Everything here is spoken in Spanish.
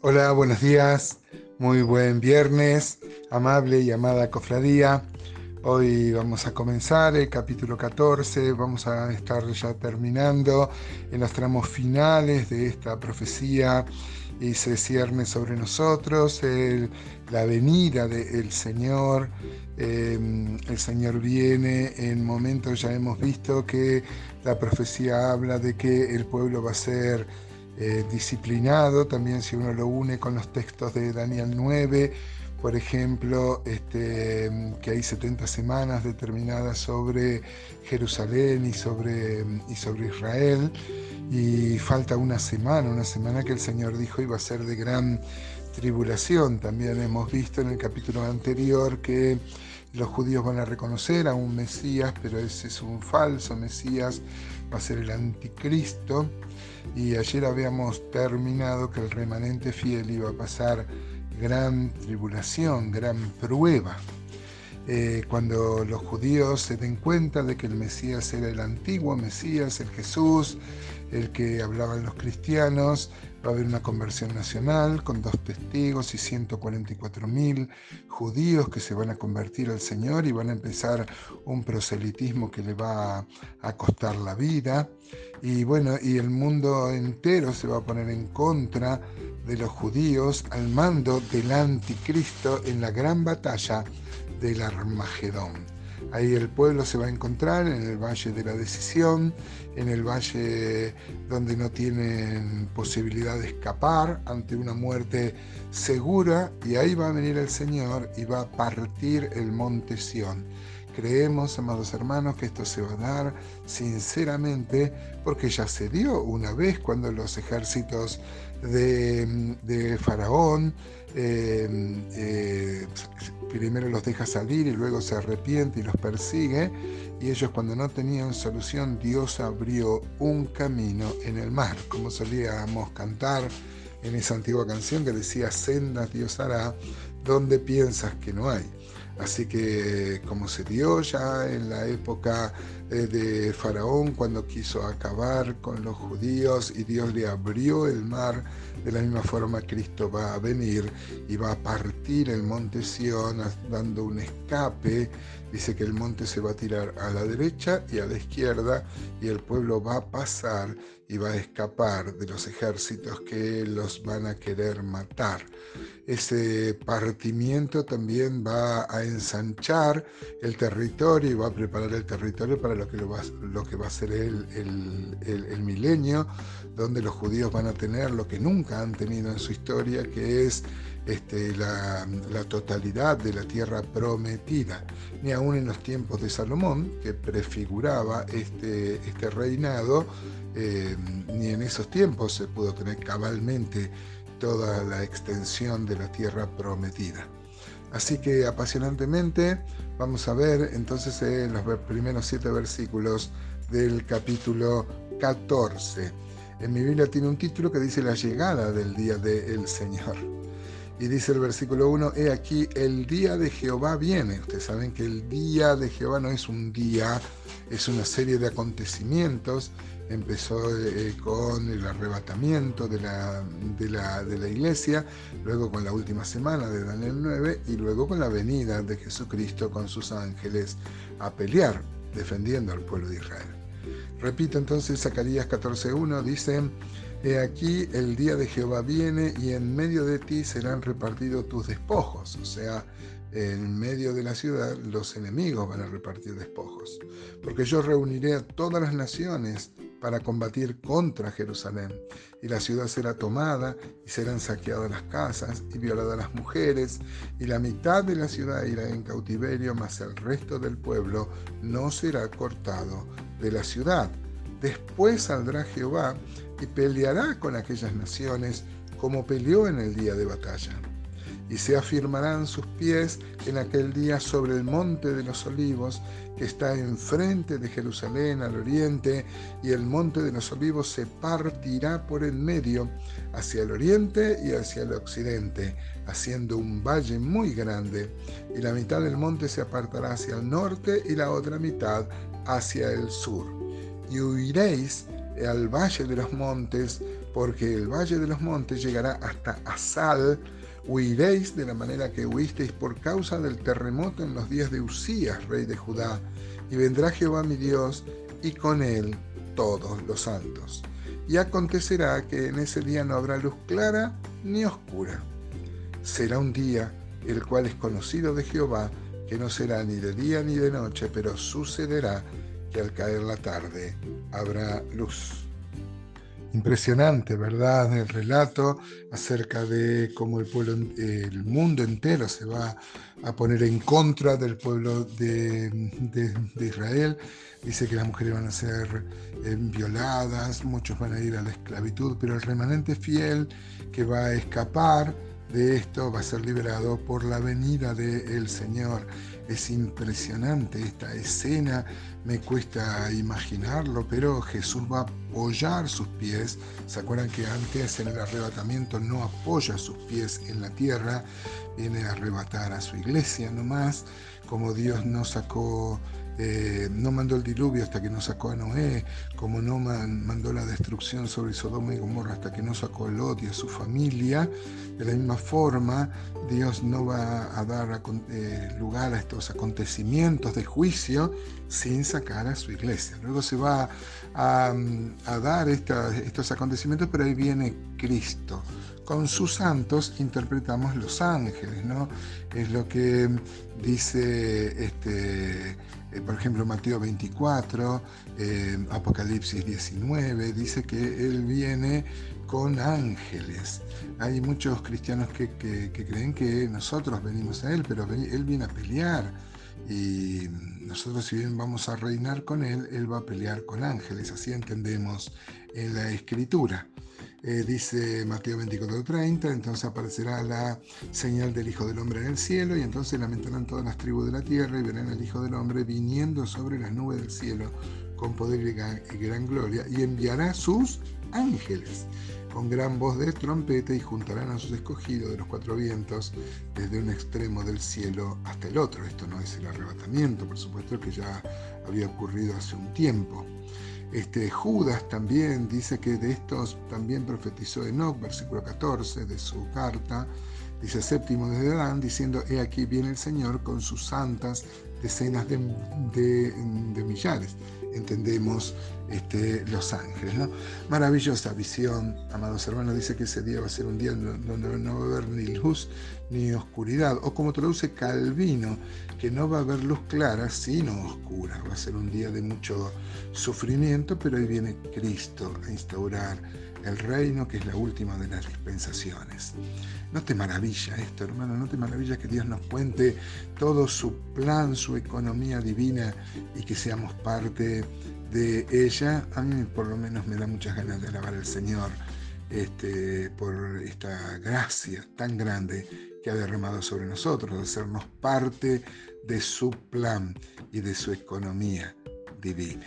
Hola, buenos días, muy buen viernes, amable y amada cofradía. Hoy vamos a comenzar el capítulo 14, vamos a estar ya terminando en los tramos finales de esta profecía y se cierne sobre nosotros la venida del Señor. Em, el Señor viene en momentos, ya hemos visto que la profecía habla de que el pueblo va a ser eh, disciplinado, también si uno lo une con los textos de Daniel 9, por ejemplo, este, que hay 70 semanas determinadas sobre Jerusalén y sobre, y sobre Israel, y falta una semana, una semana que el Señor dijo iba a ser de gran tribulación. También hemos visto en el capítulo anterior que los judíos van a reconocer a un Mesías, pero ese es un falso Mesías, va a ser el anticristo y ayer habíamos terminado que el remanente fiel iba a pasar gran tribulación, gran prueba. Eh, cuando los judíos se den cuenta de que el Mesías era el antiguo Mesías, el Jesús, el que hablaban los cristianos, va a haber una conversión nacional con dos testigos y 144 mil judíos que se van a convertir al Señor y van a empezar un proselitismo que le va a costar la vida. Y bueno, y el mundo entero se va a poner en contra de los judíos al mando del anticristo en la gran batalla del Armagedón. Ahí el pueblo se va a encontrar en el valle de la decisión, en el valle donde no tienen posibilidad de escapar ante una muerte segura y ahí va a venir el Señor y va a partir el monte Sión. Creemos, amados hermanos, que esto se va a dar sinceramente porque ya se dio una vez cuando los ejércitos de, Faraón eh, eh, primero los deja salir y luego se arrepiente y los persigue. Y ellos cuando no tenían solución, Dios abrió un camino en el mar, como solíamos cantar en esa antigua canción que decía, sendas Dios hará donde piensas que no hay. Así que como se dio ya en la época eh, de Faraón cuando quiso acabar con los judíos y Dios le abrió el mar, de la misma forma Cristo va a venir y va a partir el monte Sión dando un escape. Dice que el monte se va a tirar a la derecha y a la izquierda y el pueblo va a pasar y va a escapar de los ejércitos que los van a querer matar. Ese partimiento también va a ensanchar el territorio y va a preparar el territorio para lo que, lo va, lo que va a ser el, el, milenio, donde los judíos van a tener lo que nunca han tenido en su historia, que es este, la, totalidad de la tierra prometida, ni aún en los tiempos de Salomón, que prefiguraba este, este reinado, eh, ni en esos tiempos se pudo tener cabalmente toda la extensión de la tierra prometida. Así que apasionantemente vamos a ver entonces en los primeros siete versículos del capítulo 14. En mi Biblia tiene un título que dice la llegada del día del Señor. Y dice el versículo 1, he aquí, el día de Jehová viene. Ustedes saben que el día de Jehová no es un día, es una serie de acontecimientos. Empezó eh, con el arrebatamiento de la, de, la, de la iglesia, luego con la última semana de Daniel 9 y luego con la venida de Jesucristo con sus ángeles a pelear, defendiendo al pueblo de Israel. Repito entonces Zacarías 14.1, dice, He aquí el día de Jehová viene y en medio de ti serán repartidos tus despojos. O sea, en medio de la ciudad los enemigos van a repartir despojos. Porque yo reuniré a todas las naciones para combatir contra Jerusalén. Y la ciudad será tomada y serán saqueadas las casas y violadas las mujeres. Y la mitad de la ciudad irá en cautiverio, mas el resto del pueblo no será cortado de la ciudad. Después saldrá Jehová y peleará con aquellas naciones como peleó en el día de batalla. Y se afirmarán sus pies en aquel día sobre el monte de los olivos que está enfrente de Jerusalén al oriente, y el monte de los olivos se partirá por el medio hacia el oriente y hacia el occidente, haciendo un valle muy grande, y la mitad del monte se apartará hacia el norte y la otra mitad hacia el sur. Y huiréis al valle de los montes porque el valle de los montes llegará hasta Asal, huiréis de la manera que huisteis por causa del terremoto en los días de Usías, rey de Judá, y vendrá Jehová mi Dios, y con él todos los santos. Y acontecerá que en ese día no habrá luz clara ni oscura. Será un día el cual es conocido de Jehová, que no será ni de día ni de noche, pero sucederá que al caer la tarde habrá luz. Impresionante, ¿verdad? El relato acerca de cómo el pueblo, mundo entero se va a poner en contra del pueblo de, Israel. Dice que las mujeres van a ser eh, violadas, muchos van a ir a la esclavitud, pero el remanente fiel que va a escapar de esto va a ser liberado por la venida del Señor. Es impresionante esta escena, me cuesta imaginarlo, pero Jesús va a apoyar sus pies. ¿Se acuerdan que antes en el arrebatamiento no apoya sus pies en la tierra? Viene a arrebatar a su iglesia nomás, como Dios no sacó eh, no mandó el diluvio hasta que no sacó a Noé, como no mandó la destrucción sobre Sodoma y Gomorra hasta que no sacó a Lot y a su familia. De la misma forma, Dios no va a dar eh, lugar a estos acontecimientos de juicio sin sacar a su iglesia. Luego se va a, dar estos acontecimientos, pero ahí viene Cristo con sus santos interpretamos los ángeles, ¿no? Es lo que dice este, eh, por ejemplo, Mateo 24, eh, Apocalipsis 19, dice que Él viene con ángeles. Hay muchos cristianos que, creen que nosotros venimos a Él, pero Él viene a pelear. Y nosotros si bien vamos a reinar con Él, Él va a pelear con ángeles. Así entendemos en la escritura. Eh, dice Mateo 24:30, entonces aparecerá la señal del Hijo del Hombre en el cielo y entonces lamentarán todas las tribus de la tierra y verán al Hijo del Hombre viniendo sobre las nubes del cielo con poder y gran, gloria y enviará sus ángeles con gran voz de trompeta y juntarán a sus escogidos de los cuatro vientos desde un extremo del cielo hasta el otro. Esto no es el arrebatamiento, por supuesto que ya había ocurrido hace un tiempo. Este, Judas también dice que de estos también profetizó Enoch, versículo 14 de su carta, dice séptimo desde Adán, diciendo, he aquí viene el Señor con sus santas decenas de, millares. Entendemos este, los ángeles. ¿no? Maravillosa visión, amados hermanos, dice que ese día va a ser un día donde no va a haber ni luz ni oscuridad, o como traduce Calvino, que no va a haber luz clara, sino oscura. Va a ser un día de mucho sufrimiento, pero ahí viene Cristo a instaurar el reino, que es la última de las dispensaciones. No te maravilla esto, hermano, no te maravilla que Dios nos cuente todo su plan, su economía divina y que seamos parte de ella. A mí por lo menos me da muchas ganas de alabar al Señor este, por esta gracia tan grande que ha derramado sobre nosotros, de hacernos parte de su plan y de su economía divina.